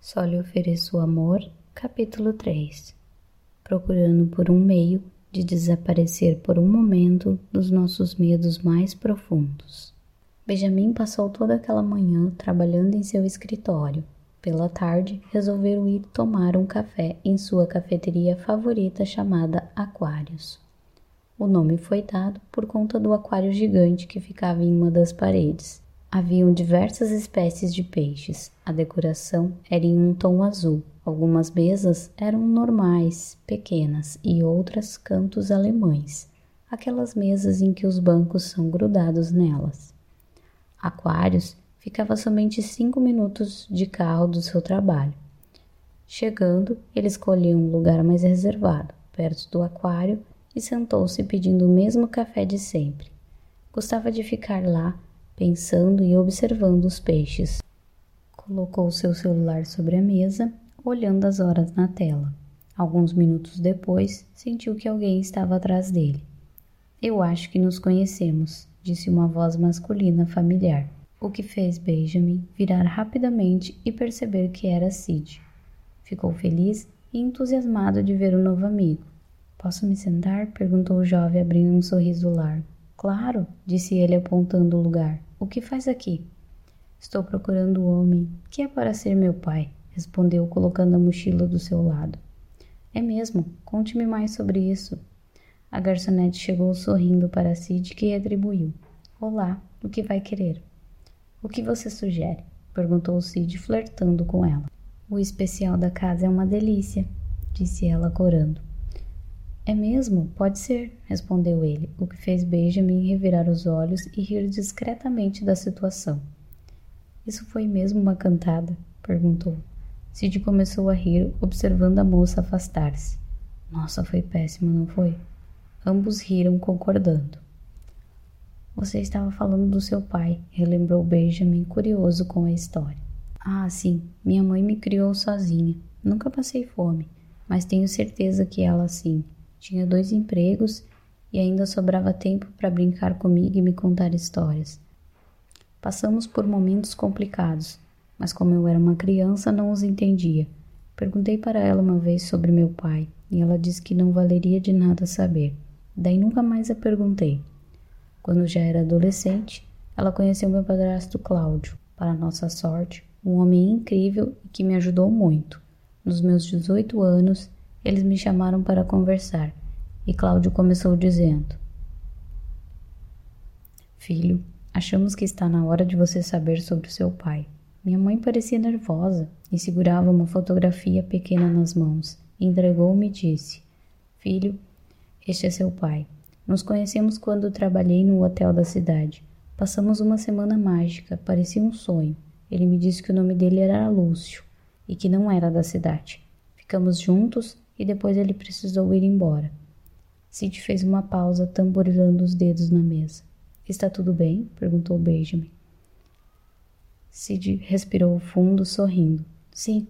Só lhe ofereço o amor, capítulo 3. Procurando por um meio de desaparecer por um momento dos nossos medos mais profundos. Benjamin passou toda aquela manhã trabalhando em seu escritório. Pela tarde, resolveram ir tomar um café em sua cafeteria favorita chamada Aquários. O nome foi dado por conta do aquário gigante que ficava em uma das paredes Haviam diversas espécies de peixes. A decoração era em um tom azul. Algumas mesas eram normais, pequenas, e outras cantos alemães, aquelas mesas em que os bancos são grudados nelas. Aquários ficava somente cinco minutos de carro do seu trabalho. Chegando, ele escolheu um lugar mais reservado, perto do aquário, e sentou-se pedindo o mesmo café de sempre. Gostava de ficar lá pensando e observando os peixes. Colocou seu celular sobre a mesa, olhando as horas na tela. Alguns minutos depois, sentiu que alguém estava atrás dele. Eu acho que nos conhecemos, disse uma voz masculina familiar, o que fez Benjamin virar rapidamente e perceber que era Sid. Ficou feliz e entusiasmado de ver o novo amigo. Posso me sentar? perguntou o jovem, abrindo um sorriso largo. Claro, disse ele apontando o lugar. O que faz aqui? Estou procurando o homem que é para ser meu pai, respondeu, colocando a mochila do seu lado. É mesmo? Conte-me mais sobre isso. A garçonete chegou sorrindo para Sid, que retribuiu. Olá, o que vai querer? O que você sugere? perguntou Sid, flertando com ela. O especial da casa é uma delícia, disse ela corando. É mesmo? Pode ser, respondeu ele, o que fez Benjamin revirar os olhos e rir discretamente da situação. Isso foi mesmo uma cantada? perguntou. Sid começou a rir, observando a moça afastar-se. Nossa, foi péssimo, não foi? Ambos riram, concordando. Você estava falando do seu pai, relembrou Benjamin, curioso com a história. Ah, sim, minha mãe me criou sozinha. Nunca passei fome, mas tenho certeza que ela sim tinha dois empregos e ainda sobrava tempo para brincar comigo e me contar histórias. Passamos por momentos complicados, mas como eu era uma criança, não os entendia. Perguntei para ela uma vez sobre meu pai e ela disse que não valeria de nada saber. Daí nunca mais a perguntei. Quando já era adolescente, ela conheceu meu padrasto Cláudio. Para nossa sorte, um homem incrível e que me ajudou muito. Nos meus 18 anos, eles me chamaram para conversar e Cláudio começou dizendo: Filho, achamos que está na hora de você saber sobre seu pai. Minha mãe parecia nervosa e segurava uma fotografia pequena nas mãos. Entregou-me e disse: Filho, este é seu pai. Nos conhecemos quando trabalhei no hotel da cidade. Passamos uma semana mágica, parecia um sonho. Ele me disse que o nome dele era Lúcio e que não era da cidade. Ficamos juntos e depois ele precisou ir embora. Sid fez uma pausa, tamborilando os dedos na mesa. Está tudo bem? perguntou Benjamin. Sid respirou fundo, sorrindo. Sim.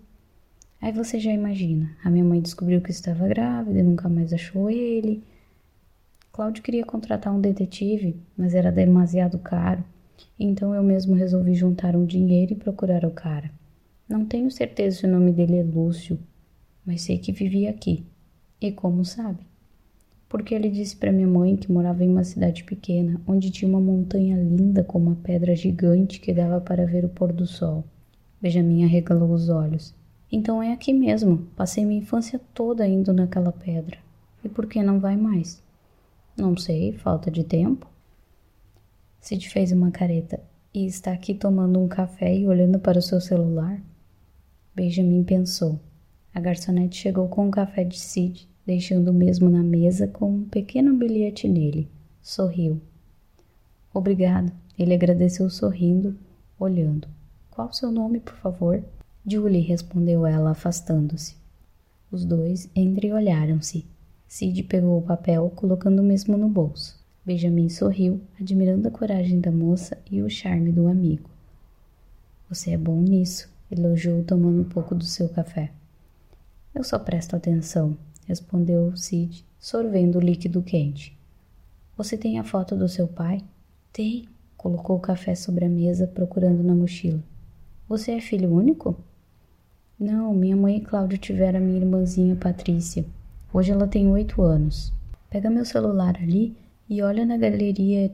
Aí você já imagina. A minha mãe descobriu que estava grávida e nunca mais achou ele. Cláudio queria contratar um detetive, mas era demasiado caro. Então eu mesmo resolvi juntar um dinheiro e procurar o cara. Não tenho certeza se o nome dele é Lúcio mas sei que vivia aqui. E como sabe? Porque ele disse para minha mãe que morava em uma cidade pequena, onde tinha uma montanha linda com uma pedra gigante que dava para ver o pôr do sol. Benjamin arregalou os olhos. Então é aqui mesmo. Passei minha infância toda indo naquela pedra. E por que não vai mais? Não sei, falta de tempo. Sid fez uma careta e está aqui tomando um café e olhando para o seu celular. Benjamin pensou. A garçonete chegou com um café de Sid, deixando o mesmo na mesa com um pequeno bilhete nele. Sorriu. Obrigado. Ele agradeceu sorrindo, olhando. Qual o seu nome, por favor? Julie, respondeu ela, afastando-se. Os dois entreolharam-se. Sid pegou o papel, colocando o mesmo no bolso. Benjamin sorriu, admirando a coragem da moça e o charme do amigo. Você é bom nisso, elogiou, tomando um pouco do seu café. Eu só presto atenção, respondeu Sid, sorvendo o líquido quente. Você tem a foto do seu pai? Tem. Colocou o café sobre a mesa, procurando na mochila. Você é filho único? Não, minha mãe e Cláudio tiveram a minha irmãzinha Patrícia. Hoje ela tem oito anos. Pega meu celular ali e olha na galeria,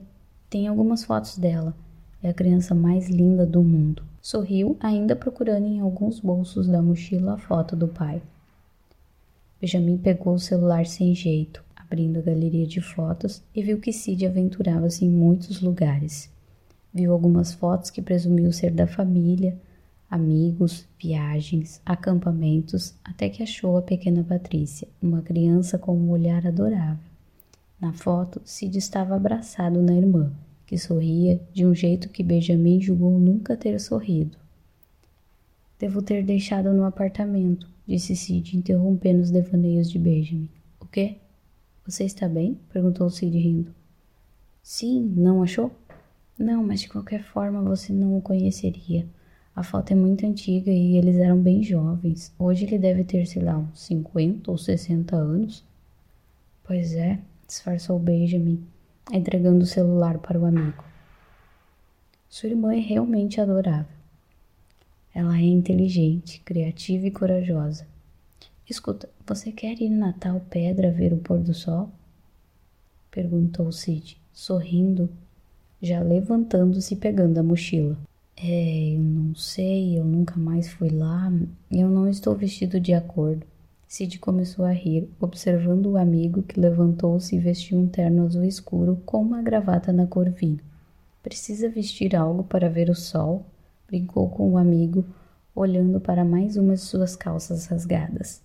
tem algumas fotos dela. É a criança mais linda do mundo. Sorriu, ainda procurando em alguns bolsos da mochila a foto do pai. Benjamin pegou o celular sem jeito, abrindo a galeria de fotos e viu que Cid aventurava-se em muitos lugares. Viu algumas fotos que presumiu ser da família, amigos, viagens, acampamentos, até que achou a pequena Patrícia, uma criança com um olhar adorável. Na foto, Cid estava abraçado na irmã, que sorria de um jeito que Benjamin julgou nunca ter sorrido. Devo ter deixado no apartamento, disse Cid, interrompendo os devaneios de Benjamin. O quê? Você está bem? perguntou Cid rindo. Sim, não achou? Não, mas de qualquer forma você não o conheceria. A foto é muito antiga e eles eram bem jovens. Hoje ele deve ter, sei lá, uns 50 ou 60 anos. Pois é, disfarçou Benjamin, entregando o celular para o amigo. Sua irmã é realmente adorável. Ela é inteligente, criativa e corajosa. Escuta, você quer ir na tal pedra ver o pôr do sol? Perguntou Sid, sorrindo, já levantando-se e pegando a mochila. É, eu não sei, eu nunca mais fui lá, eu não estou vestido de acordo. Sid começou a rir, observando o amigo que levantou-se e vestiu um terno azul escuro com uma gravata na cor vinho. Precisa vestir algo para ver o sol? Brincou com o amigo, olhando para mais uma de suas calças rasgadas.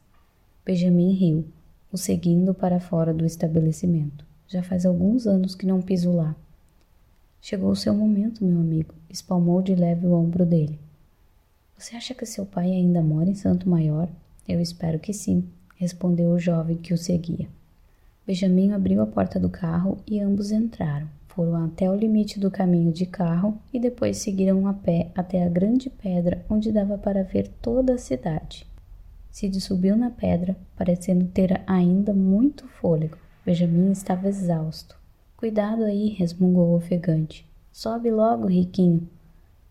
Benjamin riu, o seguindo para fora do estabelecimento. Já faz alguns anos que não piso lá. Chegou o seu momento, meu amigo, espalmou de leve o ombro dele. Você acha que seu pai ainda mora em Santo Maior? Eu espero que sim, respondeu o jovem que o seguia. Benjamin abriu a porta do carro e ambos entraram. Foram até o limite do caminho de carro e depois seguiram a pé até a grande pedra onde dava para ver toda a cidade. Sid subiu na pedra, parecendo ter ainda muito fôlego. Benjamin estava exausto. Cuidado aí, resmungou ofegante. Sobe logo, riquinho.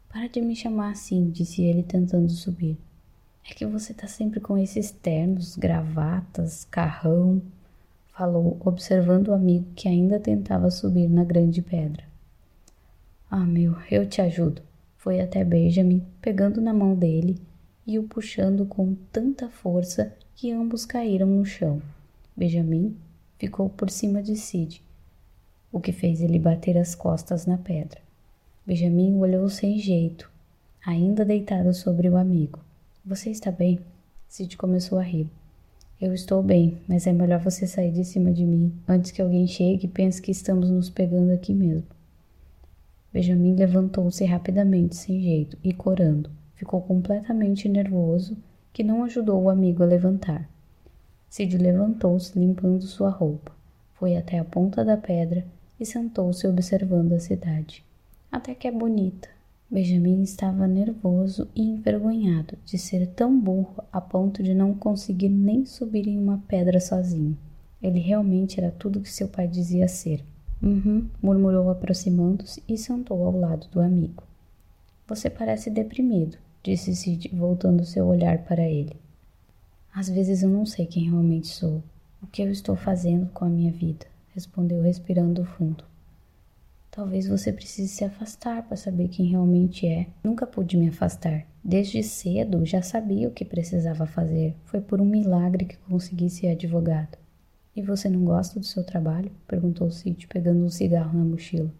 Para de me chamar assim, disse ele tentando subir. É que você tá sempre com esses ternos, gravatas, carrão, falou, observando o amigo que ainda tentava subir na grande pedra. Ah, meu, eu te ajudo. Foi até Benjamin, pegando na mão dele e o puxando com tanta força que ambos caíram no chão. Benjamin ficou por cima de Sid o que fez ele bater as costas na pedra. Benjamin olhou sem jeito, ainda deitado sobre o amigo. Você está bem? Sid começou a rir. Eu estou bem, mas é melhor você sair de cima de mim antes que alguém chegue e pense que estamos nos pegando aqui mesmo. Benjamin levantou-se rapidamente, sem jeito, e corando. Ficou completamente nervoso, que não ajudou o amigo a levantar. Sid levantou-se, limpando sua roupa. Foi até a ponta da pedra e sentou-se observando a cidade. Até que é bonita. Benjamin estava nervoso e envergonhado de ser tão burro a ponto de não conseguir nem subir em uma pedra sozinho. Ele realmente era tudo que seu pai dizia ser. Uhum, murmurou aproximando-se e sentou ao lado do amigo. Você parece deprimido, disse Sid, voltando seu olhar para ele. Às vezes eu não sei quem realmente sou, o que eu estou fazendo com a minha vida respondeu respirando fundo. Talvez você precise se afastar para saber quem realmente é. Nunca pude me afastar. Desde cedo já sabia o que precisava fazer. Foi por um milagre que consegui ser advogado. E você não gosta do seu trabalho? perguntou Sid, pegando um cigarro na mochila.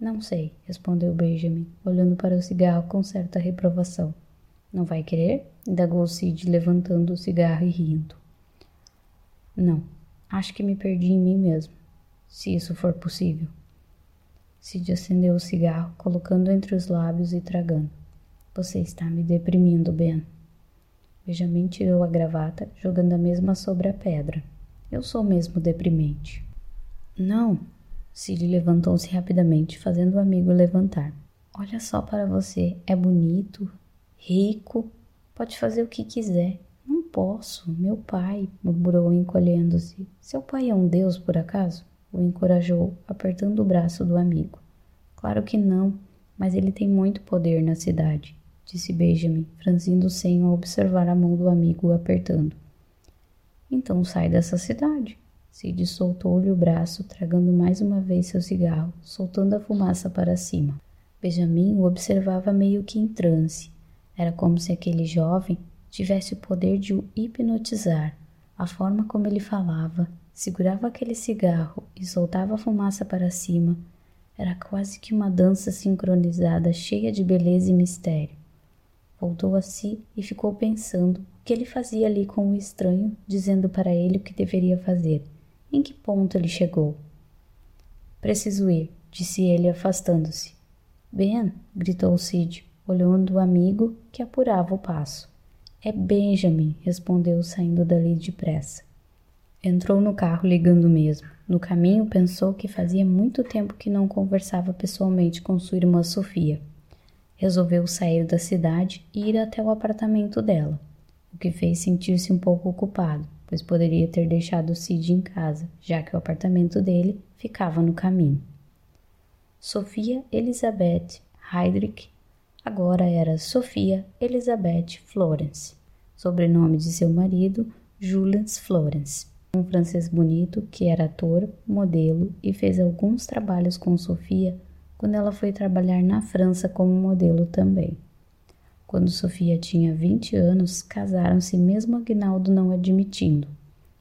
Não sei, respondeu Benjamin, olhando para o cigarro com certa reprovação. Não vai querer? indagou Sid, levantando o cigarro e rindo. Não, acho que me perdi em mim mesmo se isso for possível. Cid acendeu o cigarro, colocando entre os lábios e tragando. Você está me deprimindo, Ben. Benjamin tirou a gravata, jogando a mesma sobre a pedra. Eu sou mesmo deprimente. Não. Cid levantou-se rapidamente, fazendo o amigo levantar. Olha só para você, é bonito, rico, pode fazer o que quiser. Não posso, meu pai, murmurou encolhendo-se. Seu pai é um deus, por acaso? O encorajou, apertando o braço do amigo. Claro que não, mas ele tem muito poder na cidade. disse Benjamin, franzindo o senho ao observar a mão do amigo apertando. Então sai dessa cidade. Sid soltou-lhe o braço, tragando mais uma vez seu cigarro, soltando a fumaça para cima. Benjamin o observava meio que em transe. Era como se aquele jovem tivesse o poder de o hipnotizar. A forma como ele falava, segurava aquele cigarro e soltava a fumaça para cima era quase que uma dança sincronizada, cheia de beleza e mistério. Voltou a si e ficou pensando o que ele fazia ali com o estranho, dizendo para ele o que deveria fazer. Em que ponto ele chegou? Preciso ir, disse ele, afastando-se. Ben, gritou Sid, olhando o amigo que apurava o passo. É Benjamin, respondeu, saindo dali depressa. Entrou no carro ligando mesmo. No caminho, pensou que fazia muito tempo que não conversava pessoalmente com sua irmã Sofia. Resolveu sair da cidade e ir até o apartamento dela, o que fez sentir-se um pouco ocupado, pois poderia ter deixado Sid em casa, já que o apartamento dele ficava no caminho. Sofia Elizabeth Heydrich agora era Sofia Elizabeth Florence, sobrenome de seu marido, Julius Florence um francês bonito que era ator, modelo e fez alguns trabalhos com Sofia quando ela foi trabalhar na França como modelo também. Quando Sofia tinha 20 anos, casaram-se mesmo Agnaldo não admitindo.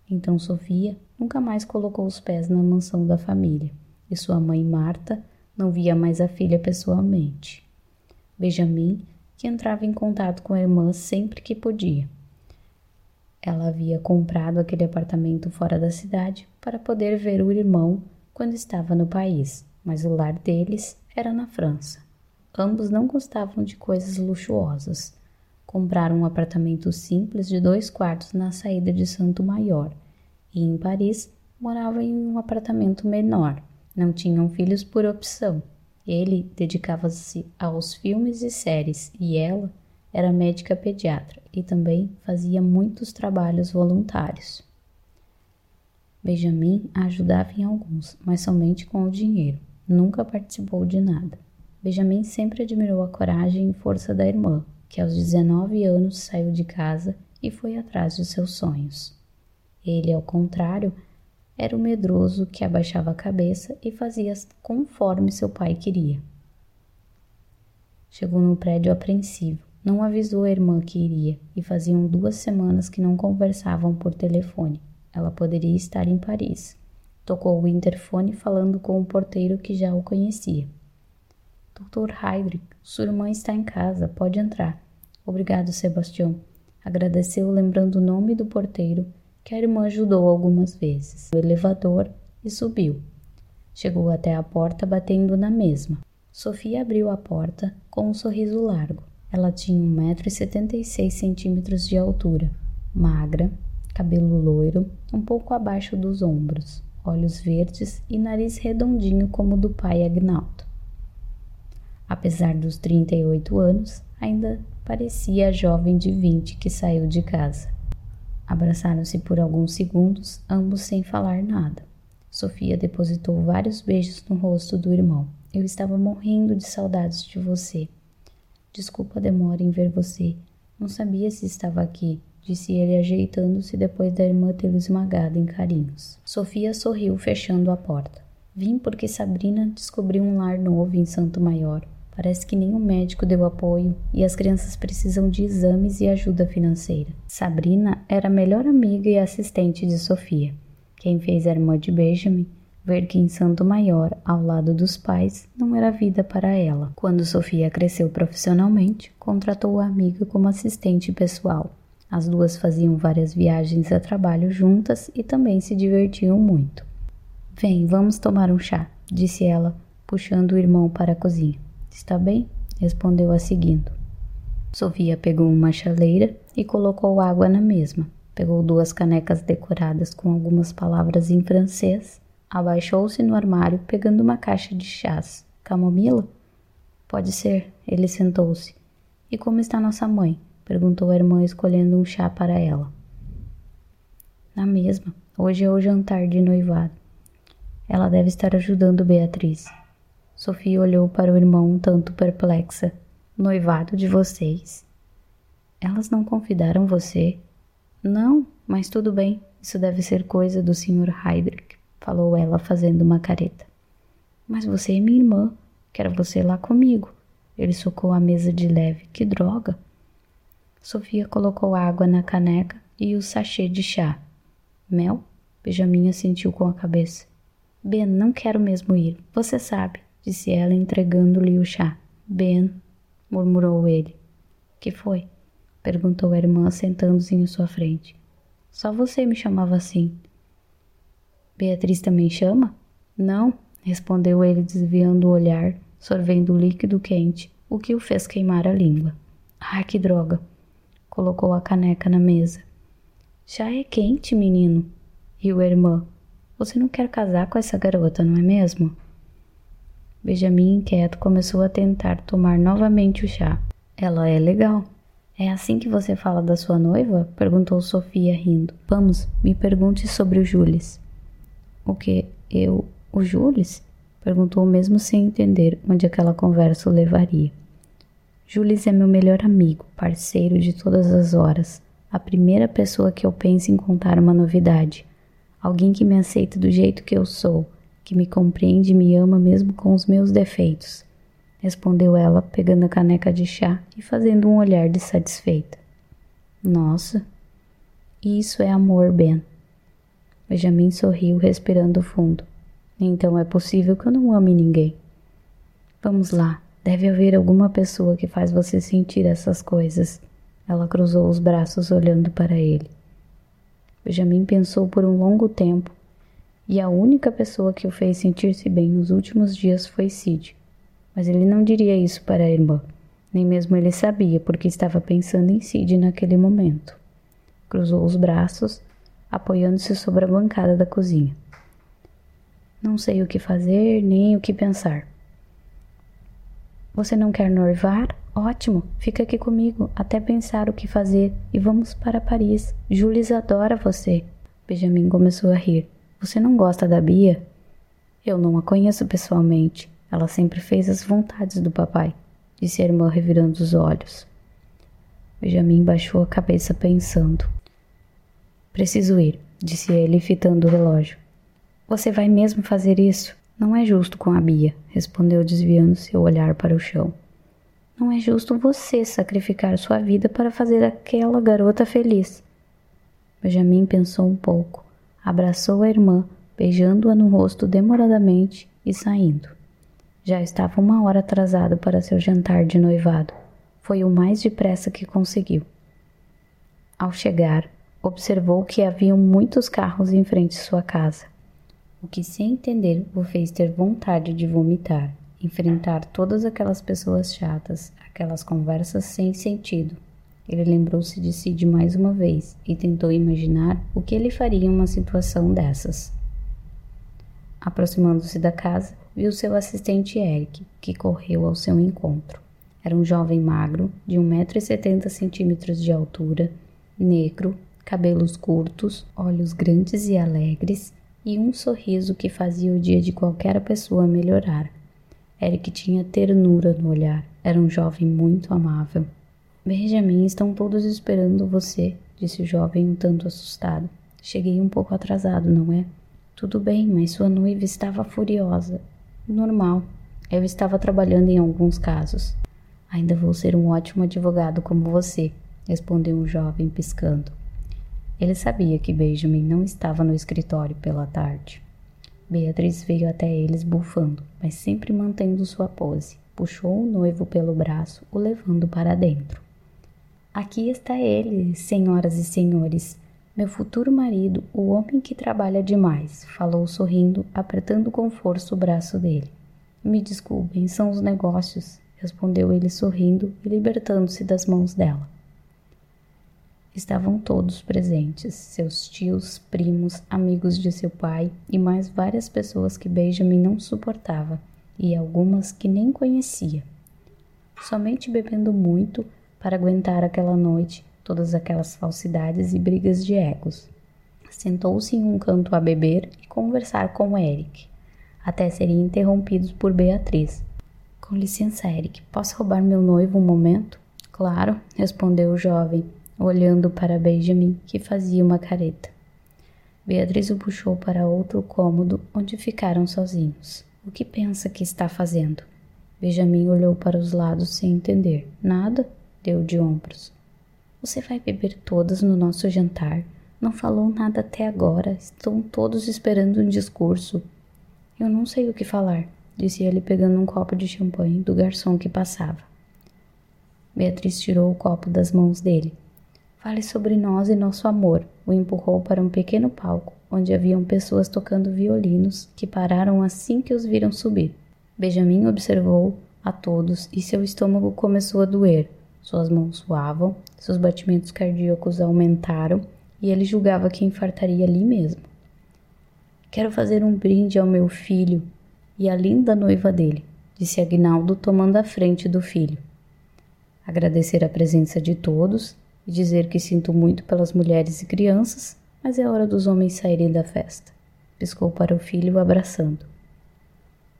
Então Sofia nunca mais colocou os pés na mansão da família, e sua mãe Marta não via mais a filha pessoalmente. Benjamin, que entrava em contato com a irmã sempre que podia. Ela havia comprado aquele apartamento fora da cidade para poder ver o irmão quando estava no país, mas o lar deles era na França. Ambos não gostavam de coisas luxuosas. Compraram um apartamento simples de dois quartos na saída de Santo Maior e em Paris moravam em um apartamento menor. Não tinham filhos por opção. Ele dedicava-se aos filmes e séries e ela era médica pediatra e também fazia muitos trabalhos voluntários. Benjamin ajudava em alguns, mas somente com o dinheiro. Nunca participou de nada. Benjamin sempre admirou a coragem e força da irmã, que aos 19 anos saiu de casa e foi atrás de seus sonhos. Ele, ao contrário, era o medroso que abaixava a cabeça e fazia conforme seu pai queria. Chegou no prédio apreensivo. Não avisou a irmã que iria e faziam duas semanas que não conversavam por telefone. Ela poderia estar em Paris. Tocou o interfone falando com o porteiro que já o conhecia. Doutor Heydrich, sua irmã está em casa, pode entrar. Obrigado, Sebastião. Agradeceu lembrando o nome do porteiro que a irmã ajudou algumas vezes. O elevador e subiu. Chegou até a porta batendo na mesma. Sofia abriu a porta com um sorriso largo. Ela tinha 1,76m de altura, magra, cabelo loiro, um pouco abaixo dos ombros, olhos verdes e nariz redondinho como o do pai Agnaldo. Apesar dos 38 anos, ainda parecia a jovem de 20 que saiu de casa. Abraçaram-se por alguns segundos, ambos sem falar nada. Sofia depositou vários beijos no rosto do irmão. Eu estava morrendo de saudades de você. Desculpa a demora em ver você. Não sabia se estava aqui, disse ele ajeitando-se depois da irmã tê-lo esmagado em carinhos. Sofia sorriu, fechando a porta. Vim porque Sabrina descobriu um lar novo em Santo Maior. Parece que nenhum médico deu apoio e as crianças precisam de exames e ajuda financeira. Sabrina era a melhor amiga e assistente de Sofia. Quem fez a irmã de Benjamin ver que em Santo Maior, ao lado dos pais, não era vida para ela. Quando Sofia cresceu profissionalmente, contratou a amiga como assistente pessoal. As duas faziam várias viagens a trabalho juntas e também se divertiam muito. Vem, vamos tomar um chá, disse ela, puxando o irmão para a cozinha. Está bem? respondeu a seguindo. Sofia pegou uma chaleira e colocou água na mesma. Pegou duas canecas decoradas com algumas palavras em francês Abaixou-se no armário, pegando uma caixa de chás. Camomila? Pode ser. Ele sentou-se. E como está nossa mãe? perguntou a irmã, escolhendo um chá para ela. Na mesma. Hoje é o jantar de noivado. Ela deve estar ajudando Beatriz. Sofia olhou para o irmão um tanto perplexa. noivado de vocês. Elas não convidaram você? Não, mas tudo bem, isso deve ser coisa do Sr. Heydrich, falou ela fazendo uma careta. Mas você é minha irmã, quero você lá comigo. Ele socou a mesa de leve. Que droga! Sofia colocou água na caneca e o sachê de chá. Mel? Benjamin assentiu com a cabeça. Ben, não quero mesmo ir. Você sabe, disse ela entregando-lhe o chá. Ben, murmurou ele. Que foi? perguntou a irmã sentando-se em sua frente. Só você me chamava assim. Beatriz também chama? Não, respondeu ele desviando o olhar, sorvendo o líquido quente, o que o fez queimar a língua. Ah, que droga! Colocou a caneca na mesa. Já é quente, menino, riu a irmã. Você não quer casar com essa garota, não é mesmo? Benjamin, inquieto, começou a tentar tomar novamente o chá. Ela é legal. É assim que você fala da sua noiva? perguntou Sofia rindo. Vamos, me pergunte sobre o Jules. O que? Eu. O Jules? perguntou mesmo sem entender onde aquela conversa o levaria. Jules é meu melhor amigo, parceiro de todas as horas, a primeira pessoa que eu penso em contar uma novidade. Alguém que me aceita do jeito que eu sou, que me compreende e me ama mesmo com os meus defeitos. Respondeu ela, pegando a caneca de chá e fazendo um olhar de satisfeita. Nossa, isso é amor, Ben. Benjamin sorriu, respirando fundo. Então é possível que eu não ame ninguém. Vamos lá, Deve haver alguma pessoa que faz você sentir essas coisas. Ela cruzou os braços olhando para ele. Benjamin pensou por um longo tempo, e a única pessoa que o fez sentir-se bem nos últimos dias foi Sid. Mas ele não diria isso para a irmã, nem mesmo ele sabia porque estava pensando em Sid naquele momento. Cruzou os braços, apoiando-se sobre a bancada da cozinha. Não sei o que fazer nem o que pensar. Você não quer noivar? Ótimo, fica aqui comigo até pensar o que fazer e vamos para Paris. Jules adora você. Benjamin começou a rir. Você não gosta da Bia? Eu não a conheço pessoalmente. Ela sempre fez as vontades do papai, disse a irmã revirando os olhos. Benjamin baixou a cabeça pensando. Preciso ir, disse ele, fitando o relógio. Você vai mesmo fazer isso? Não é justo com a Bia, respondeu desviando seu olhar para o chão. Não é justo você sacrificar sua vida para fazer aquela garota feliz. Benjamin pensou um pouco, abraçou a irmã, beijando-a no rosto demoradamente e saindo. Já estava uma hora atrasado para seu jantar de noivado. Foi o mais depressa que conseguiu. Ao chegar, observou que haviam muitos carros em frente de sua casa o que sem entender o fez ter vontade de vomitar, enfrentar todas aquelas pessoas chatas, aquelas conversas sem sentido. Ele lembrou-se de si de mais uma vez e tentou imaginar o que ele faria em uma situação dessas. Aproximando-se da casa, viu seu assistente Eric, que correu ao seu encontro. Era um jovem magro, de 1,70m de altura, negro, cabelos curtos, olhos grandes e alegres, e um sorriso que fazia o dia de qualquer pessoa melhorar. Eric tinha ternura no olhar, era um jovem muito amável. Benjamin, estão todos esperando você, disse o jovem um tanto assustado. Cheguei um pouco atrasado, não é? Tudo bem, mas sua noiva estava furiosa. Normal. Eu estava trabalhando em alguns casos. Ainda vou ser um ótimo advogado como você, respondeu o jovem, piscando. Ele sabia que Benjamin não estava no escritório pela tarde. Beatriz veio até eles bufando, mas sempre mantendo sua pose. Puxou o noivo pelo braço, o levando para dentro. Aqui está ele, senhoras e senhores, meu futuro marido, o homem que trabalha demais, falou sorrindo, apertando com força o braço dele. Me desculpem, são os negócios, respondeu ele sorrindo e libertando-se das mãos dela. Estavam todos presentes, seus tios, primos, amigos de seu pai e mais várias pessoas que Benjamin não suportava e algumas que nem conhecia. Somente bebendo muito para aguentar aquela noite todas aquelas falsidades e brigas de egos. Sentou-se em um canto a beber e conversar com Eric, até serem interrompidos por Beatriz. Com licença, Eric, posso roubar meu noivo um momento? Claro, respondeu o jovem, olhando para Benjamin, que fazia uma careta. Beatriz o puxou para outro cômodo, onde ficaram sozinhos. O que pensa que está fazendo? Benjamin olhou para os lados sem entender. Nada, deu de ombros. Você vai beber todas no nosso jantar. Não falou nada até agora. Estão todos esperando um discurso. Eu não sei o que falar, disse ele pegando um copo de champanhe do garçom que passava. Beatriz tirou o copo das mãos dele. Fale sobre nós e nosso amor. O empurrou para um pequeno palco, onde haviam pessoas tocando violinos, que pararam assim que os viram subir. Benjamin observou a todos e seu estômago começou a doer. Suas mãos suavam, seus batimentos cardíacos aumentaram e ele julgava que infartaria ali mesmo. Quero fazer um brinde ao meu filho e à linda noiva dele, disse Agnaldo, tomando a frente do filho. Agradecer a presença de todos e dizer que sinto muito pelas mulheres e crianças, mas é hora dos homens saírem da festa. Piscou para o filho, abraçando.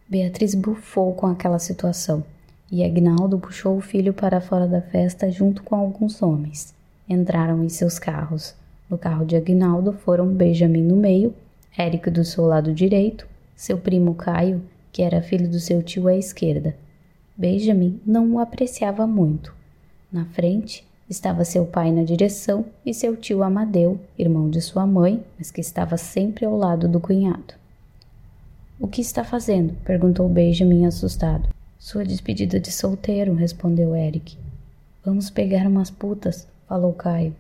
Beatriz bufou com aquela situação e Agnaldo puxou o filho para fora da festa junto com alguns homens. Entraram em seus carros. No carro de Agnaldo foram Benjamin no meio, Érico do seu lado direito, seu primo Caio, que era filho do seu tio à esquerda. Benjamin não o apreciava muito. Na frente, Estava seu pai na direção e seu tio Amadeu, irmão de sua mãe, mas que estava sempre ao lado do cunhado. O que está fazendo? perguntou Benjamin assustado. Sua despedida de solteiro, respondeu Eric. Vamos pegar umas putas, falou Caio.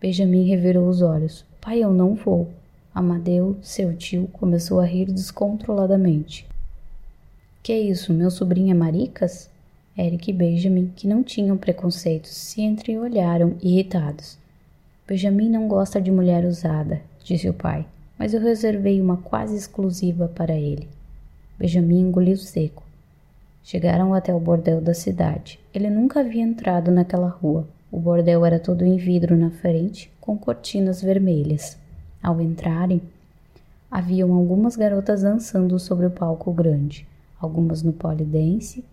Benjamin revirou os olhos. Pai, eu não vou. Amadeu, seu tio, começou a rir descontroladamente. Que isso, meu sobrinho é maricas? Eric e Benjamin, que não tinham preconceitos, se entreolharam irritados. Benjamin não gosta de mulher usada, disse o pai, mas eu reservei uma quase exclusiva para ele. Benjamin engoliu seco. Chegaram até o bordel da cidade. Ele nunca havia entrado naquela rua. O bordel era todo em vidro na frente, com cortinas vermelhas. Ao entrarem, haviam algumas garotas dançando sobre o palco grande, algumas no polidense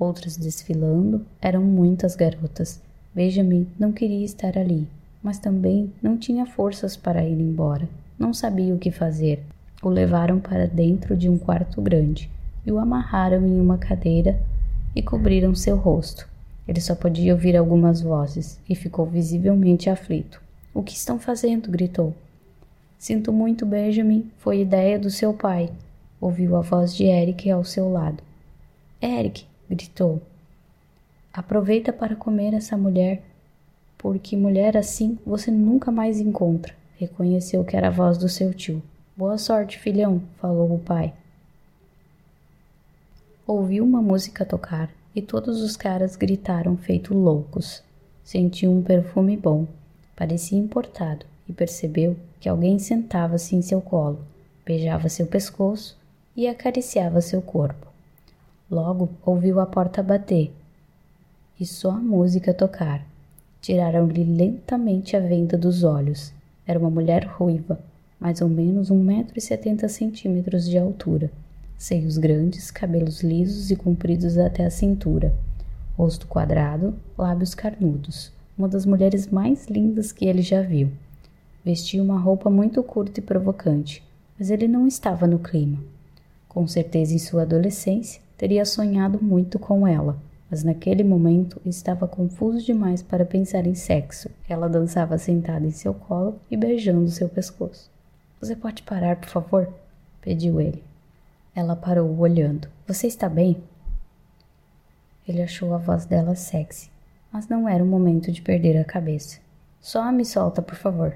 outras desfilando, eram muitas garotas. Benjamin não queria estar ali, mas também não tinha forças para ir embora. Não sabia o que fazer. O levaram para dentro de um quarto grande e o amarraram em uma cadeira e cobriram seu rosto. Ele só podia ouvir algumas vozes e ficou visivelmente aflito. O que estão fazendo? gritou. Sinto muito, Benjamin. Foi ideia do seu pai. Ouviu a voz de Eric ao seu lado. Eric, gritou. Aproveita para comer essa mulher, porque mulher assim você nunca mais encontra. Reconheceu que era a voz do seu tio. Boa sorte, filhão, falou o pai. Ouviu uma música tocar e todos os caras gritaram feito loucos. Sentiu um perfume bom, parecia importado, e percebeu que alguém sentava-se em seu colo, beijava seu pescoço e acariciava seu corpo. Logo ouviu a porta bater e só a música tocar. Tiraram-lhe lentamente a venda dos olhos. Era uma mulher ruiva, mais ou menos um metro e setenta centímetros de altura, seios grandes, cabelos lisos e compridos até a cintura, rosto quadrado, lábios carnudos, uma das mulheres mais lindas que ele já viu. Vestia uma roupa muito curta e provocante, mas ele não estava no clima. Com certeza, em sua adolescência, teria sonhado muito com ela, mas naquele momento estava confuso demais para pensar em sexo. Ela dançava sentada em seu colo e beijando seu pescoço. Você pode parar, por favor? pediu ele. Ela parou olhando. Você está bem? Ele achou a voz dela sexy, mas não era o momento de perder a cabeça. Só me solta, por favor.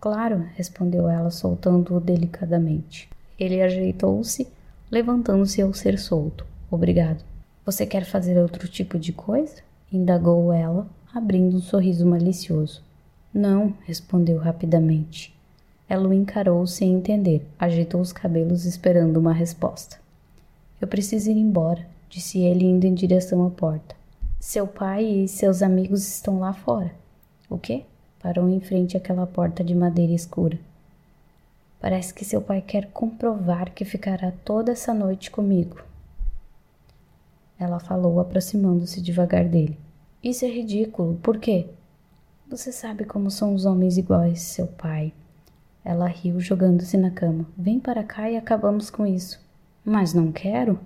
Claro, respondeu ela, soltando-o delicadamente. Ele ajeitou-se levantando-se ao ser solto. Obrigado. Você quer fazer outro tipo de coisa? indagou ela, abrindo um sorriso malicioso. Não, respondeu rapidamente. Ela o encarou sem entender, agitou os cabelos esperando uma resposta. Eu preciso ir embora, disse ele indo em direção à porta. Seu pai e seus amigos estão lá fora. O quê? Parou em frente àquela porta de madeira escura. Parece que seu pai quer comprovar que ficará toda essa noite comigo. Ela falou, aproximando-se devagar dele. Isso é ridículo. Por quê? Você sabe como são os homens iguais, seu pai. Ela riu, jogando-se na cama. Vem para cá e acabamos com isso. Mas não quero?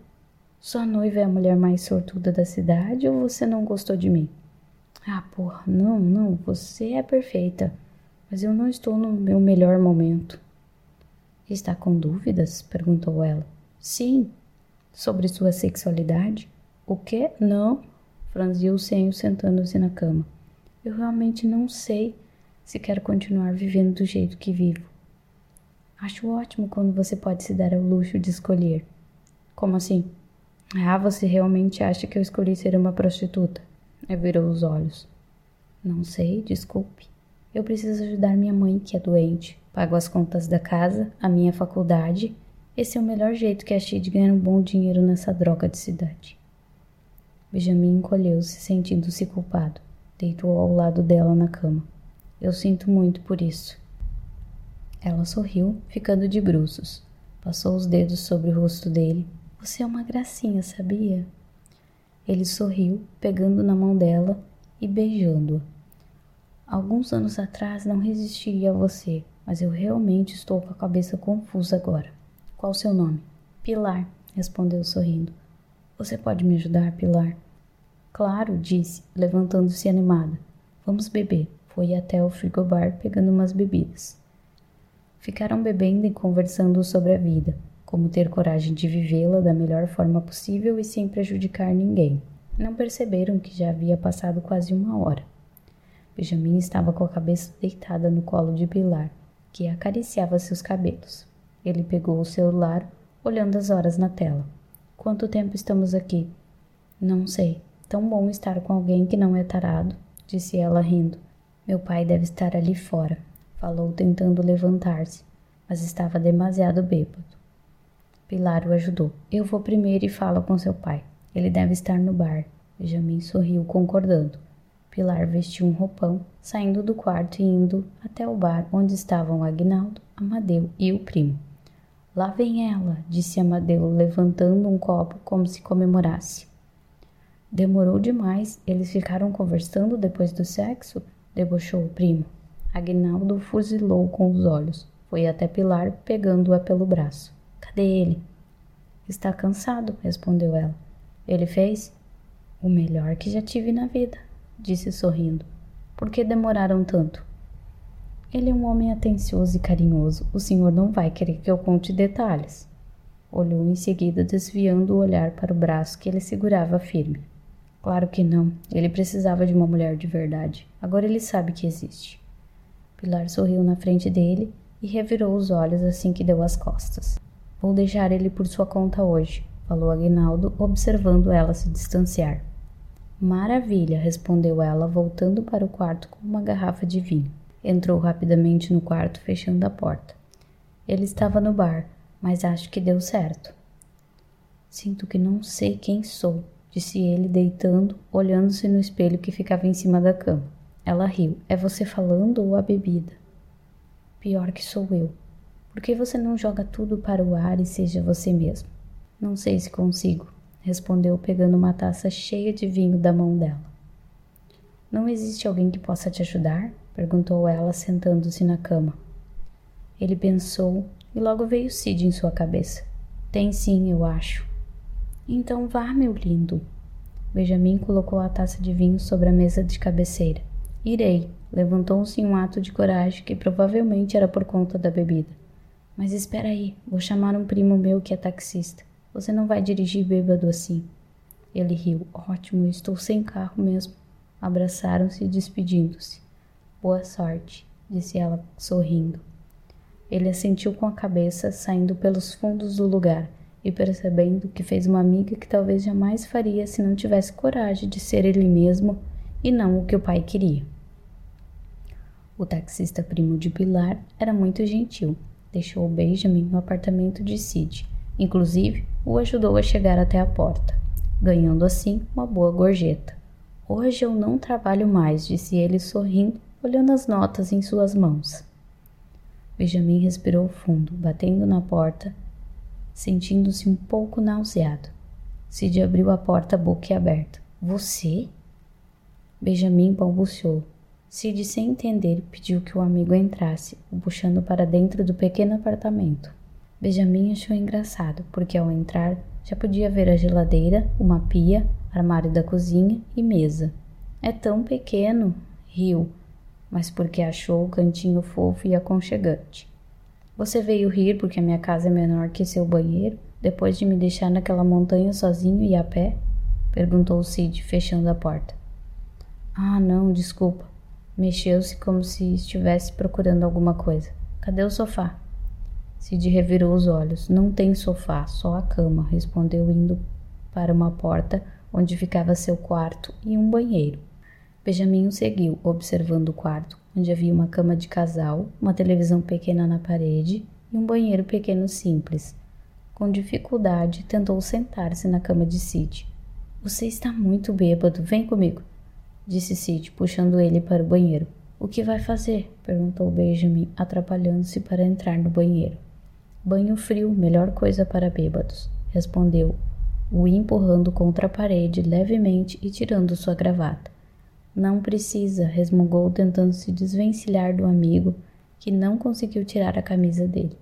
Sua noiva é a mulher mais sortuda da cidade ou você não gostou de mim? Ah, porra, não, não, você é perfeita. Mas eu não estou no meu melhor momento. Está com dúvidas? perguntou ela. Sim. Sobre sua sexualidade? O quê? Não. Franziu o senho sentando-se na cama. Eu realmente não sei se quero continuar vivendo do jeito que vivo. Acho ótimo quando você pode se dar ao luxo de escolher. Como assim? Ah, você realmente acha que eu escolhi ser uma prostituta? Ele virou os olhos. Não sei, desculpe. Eu preciso ajudar minha mãe, que é doente. Pago as contas da casa, a minha faculdade. Esse é o melhor jeito que achei de ganhar um bom dinheiro nessa droga de cidade. Benjamin encolheu-se, sentindo-se culpado. Deitou ao lado dela na cama. Eu sinto muito por isso. Ela sorriu, ficando de bruços. Passou os dedos sobre o rosto dele. Você é uma gracinha, sabia? Ele sorriu, pegando na mão dela e beijando-a. Alguns anos atrás não resistiria a você, mas eu realmente estou com a cabeça confusa agora. Qual o seu nome? Pilar, respondeu sorrindo. Você pode me ajudar, Pilar? Claro, disse, levantando-se animada. Vamos beber. Foi até o frigobar pegando umas bebidas. Ficaram bebendo e conversando sobre a vida, como ter coragem de vivê-la da melhor forma possível e sem prejudicar ninguém. Não perceberam que já havia passado quase uma hora. Benjamin estava com a cabeça deitada no colo de Pilar, que acariciava seus cabelos. Ele pegou o celular, olhando as horas na tela. Quanto tempo estamos aqui? Não sei. Tão bom estar com alguém que não é tarado, disse ela rindo. Meu pai deve estar ali fora, falou tentando levantar-se, mas estava demasiado bêbado. Pilar o ajudou. Eu vou primeiro e falo com seu pai. Ele deve estar no bar. Benjamin sorriu, concordando. Pilar vestiu um roupão, saindo do quarto e indo até o bar onde estavam Agnaldo, Amadeu e o primo. Lá vem ela, disse Amadeu, levantando um copo como se comemorasse. Demorou demais. Eles ficaram conversando depois do sexo? Debochou o primo. Agnaldo fuzilou com os olhos. Foi até Pilar, pegando-a pelo braço. Cadê ele? Está cansado, respondeu ela. Ele fez? O melhor que já tive na vida, disse sorrindo. Por que demoraram tanto? Ele é um homem atencioso e carinhoso. O senhor não vai querer que eu conte detalhes. Olhou em seguida, desviando o olhar para o braço que ele segurava firme. Claro que não. Ele precisava de uma mulher de verdade. Agora ele sabe que existe. Pilar sorriu na frente dele e revirou os olhos assim que deu as costas. Vou deixar ele por sua conta hoje, falou Aguinaldo, observando ela se distanciar. Maravilha, respondeu ela, voltando para o quarto com uma garrafa de vinho. Entrou rapidamente no quarto, fechando a porta. Ele estava no bar, mas acho que deu certo. Sinto que não sei quem sou, disse ele, deitando, olhando-se no espelho que ficava em cima da cama. Ela riu. É você falando ou a bebida? Pior que sou eu. Por que você não joga tudo para o ar e seja você mesmo? Não sei se consigo, respondeu, pegando uma taça cheia de vinho da mão dela. Não existe alguém que possa te ajudar? perguntou ela, sentando-se na cama. Ele pensou e logo veio Cid em sua cabeça. Tem sim, eu acho. Então vá, meu lindo. Benjamin colocou a taça de vinho sobre a mesa de cabeceira. Irei. Levantou-se em um ato de coragem que provavelmente era por conta da bebida. Mas espera aí, vou chamar um primo meu que é taxista. Você não vai dirigir bêbado assim. Ele riu. Ótimo, estou sem carro mesmo. Abraçaram-se, despedindo-se. Boa sorte, disse ela, sorrindo. Ele assentiu com a cabeça, saindo pelos fundos do lugar e percebendo que fez uma amiga que talvez jamais faria se não tivesse coragem de ser ele mesmo e não o que o pai queria. O taxista primo de Pilar era muito gentil. Deixou Benjamin no apartamento de Sid. Inclusive, o ajudou a chegar até a porta, ganhando assim uma boa gorjeta. Hoje eu não trabalho mais, disse ele sorrindo, olhando as notas em suas mãos. Benjamin respirou fundo, batendo na porta sentindo-se um pouco nauseado. Cid abriu a porta boquiaberta. Você? Benjamin balbuciou. Cid, sem entender, pediu que o amigo entrasse, o puxando para dentro do pequeno apartamento. Benjamin achou engraçado, porque ao entrar já podia ver a geladeira, uma pia, armário da cozinha e mesa. É tão pequeno, riu, mas porque achou o cantinho fofo e aconchegante. Você veio rir porque a minha casa é menor que seu banheiro, depois de me deixar naquela montanha sozinho e a pé? perguntou Cid, fechando a porta. Ah, não, desculpa. Mexeu-se como se estivesse procurando alguma coisa. Cadê o sofá? Cid revirou os olhos. Não tem sofá, só a cama, respondeu, indo para uma porta onde ficava seu quarto e um banheiro. Benjamin o seguiu, observando o quarto, onde havia uma cama de casal, uma televisão pequena na parede e um banheiro pequeno simples. Com dificuldade, tentou sentar-se na cama de Cid. Você está muito bêbado, vem comigo disse Sid, puxando ele para o banheiro. O que vai fazer? perguntou Benjamin, atrapalhando-se para entrar no banheiro. Banho frio, melhor coisa para bêbados, respondeu, o empurrando contra a parede levemente e tirando sua gravata. Não precisa, resmungou, tentando se desvencilhar do amigo, que não conseguiu tirar a camisa dele.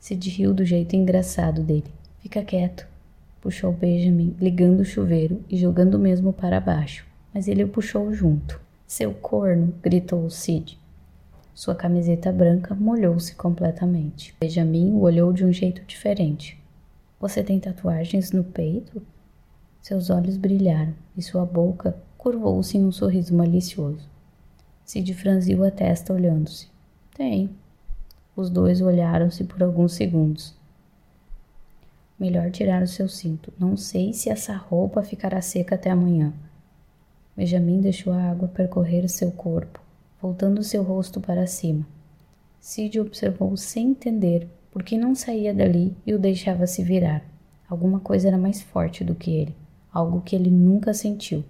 Sid riu do jeito engraçado dele. Fica quieto, puxou Benjamin, ligando o chuveiro e jogando mesmo para baixo mas ele o puxou junto. Seu corno! gritou Cid. Sua camiseta branca molhou-se completamente. Benjamin o olhou de um jeito diferente. Você tem tatuagens no peito? Seus olhos brilharam e sua boca curvou-se em um sorriso malicioso. Cid franziu a testa olhando-se. Tem. Os dois olharam-se por alguns segundos. Melhor tirar o seu cinto. Não sei se essa roupa ficará seca até amanhã. Benjamin deixou a água percorrer seu corpo, voltando seu rosto para cima. Cid observou sem entender por que não saía dali e o deixava se virar. Alguma coisa era mais forte do que ele, algo que ele nunca sentiu.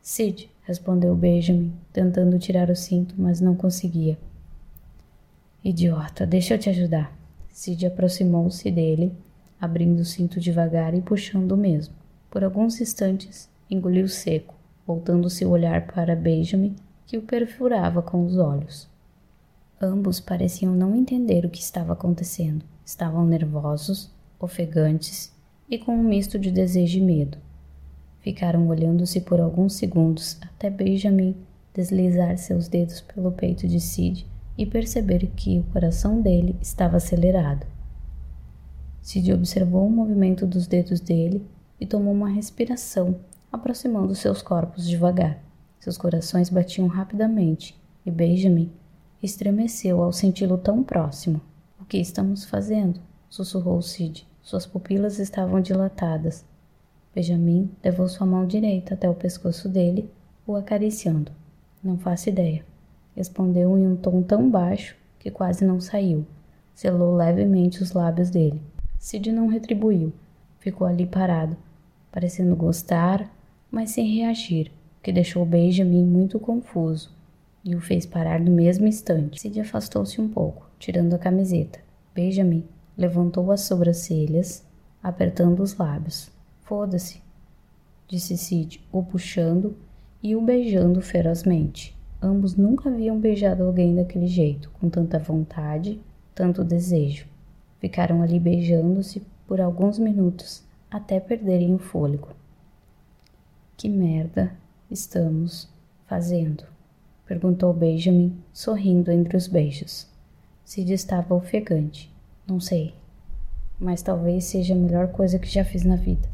Cid, respondeu Benjamin, tentando tirar o cinto, mas não conseguia. Idiota, deixa eu te ajudar. Cid aproximou-se dele, abrindo o cinto devagar e puxando o mesmo. Por alguns instantes, engoliu seco voltando seu olhar para Benjamin, que o perfurava com os olhos. Ambos pareciam não entender o que estava acontecendo. Estavam nervosos, ofegantes e com um misto de desejo e medo. Ficaram olhando-se por alguns segundos até Benjamin deslizar seus dedos pelo peito de Sid e perceber que o coração dele estava acelerado. Sid observou o movimento dos dedos dele e tomou uma respiração aproximando seus corpos devagar. Seus corações batiam rapidamente e Benjamin estremeceu ao senti-lo tão próximo. O que estamos fazendo? sussurrou Sid. Suas pupilas estavam dilatadas. Benjamin levou sua mão direita até o pescoço dele, o acariciando. Não faço ideia. Respondeu em um tom tão baixo que quase não saiu. Selou levemente os lábios dele. Sid não retribuiu. Ficou ali parado, parecendo gostar mas sem reagir, que deixou Benjamin muito confuso e o fez parar no mesmo instante. Sid afastou-se um pouco, tirando a camiseta. Benjamin levantou as sobrancelhas, apertando os lábios. Foda-se, disse Sid, o puxando e o beijando ferozmente. Ambos nunca haviam beijado alguém daquele jeito, com tanta vontade, tanto desejo. Ficaram ali beijando-se por alguns minutos até perderem o fôlego. Que merda estamos fazendo? perguntou Benjamin, sorrindo entre os beijos. Sid estava ofegante. Não sei, mas talvez seja a melhor coisa que já fiz na vida.